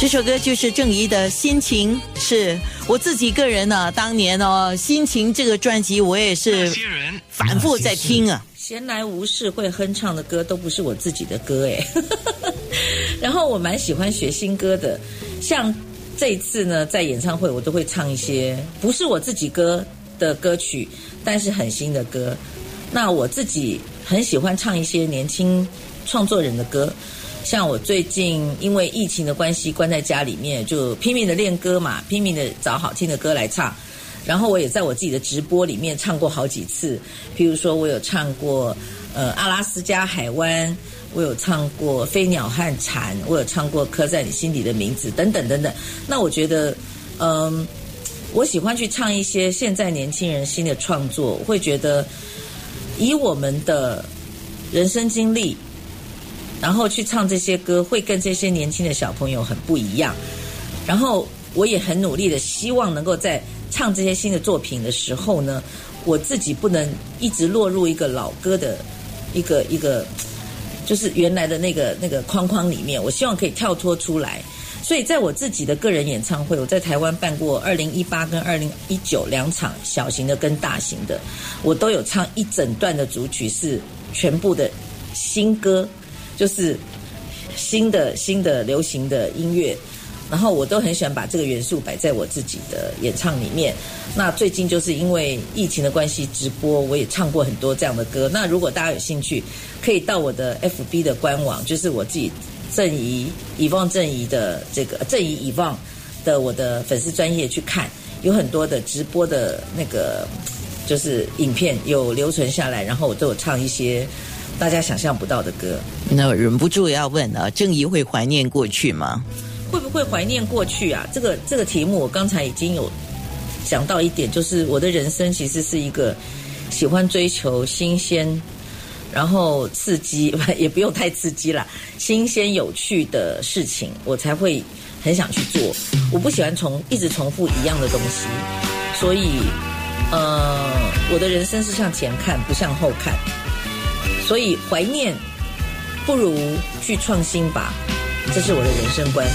这首歌就是郑怡的心情，是我自己个人呢。当年哦，心情这个专辑我也是反复在听啊。闲来无事会哼唱的歌都不是我自己的歌哎。然后我蛮喜欢学新歌的，像这一次呢，在演唱会我都会唱一些不是我自己歌的歌曲，但是很新的歌。那我自己很喜欢唱一些年轻创作人的歌。像我最近因为疫情的关系关在家里面，就拼命的练歌嘛，拼命的找好听的歌来唱。然后我也在我自己的直播里面唱过好几次，譬如说我有唱过呃阿拉斯加海湾，我有唱过飞鸟和蝉，我有唱过刻在你心底的名字等等等等。那我觉得，嗯，我喜欢去唱一些现在年轻人新的创作，我会觉得以我们的人生经历。然后去唱这些歌，会跟这些年轻的小朋友很不一样。然后我也很努力的，希望能够在唱这些新的作品的时候呢，我自己不能一直落入一个老歌的一个一个，就是原来的那个那个框框里面。我希望可以跳脱出来。所以在我自己的个人演唱会，我在台湾办过二零一八跟二零一九两场小型的跟大型的，我都有唱一整段的主曲是全部的新歌。就是新的新的流行的音乐，然后我都很喜欢把这个元素摆在我自己的演唱里面。那最近就是因为疫情的关系，直播我也唱过很多这样的歌。那如果大家有兴趣，可以到我的 FB 的官网，就是我自己郑怡以望郑怡的这个郑怡以望的我的粉丝专业去看，有很多的直播的那个就是影片有留存下来，然后我都有唱一些。大家想象不到的歌，那忍不住要问啊，郑怡会怀念过去吗？会不会怀念过去啊？这个这个题目，我刚才已经有讲到一点，就是我的人生其实是一个喜欢追求新鲜，然后刺激，也不用太刺激啦，新鲜有趣的事情，我才会很想去做。我不喜欢重一直重复一样的东西，所以，呃，我的人生是向前看，不向后看。所以怀念，不如去创新吧，这是我的人生观。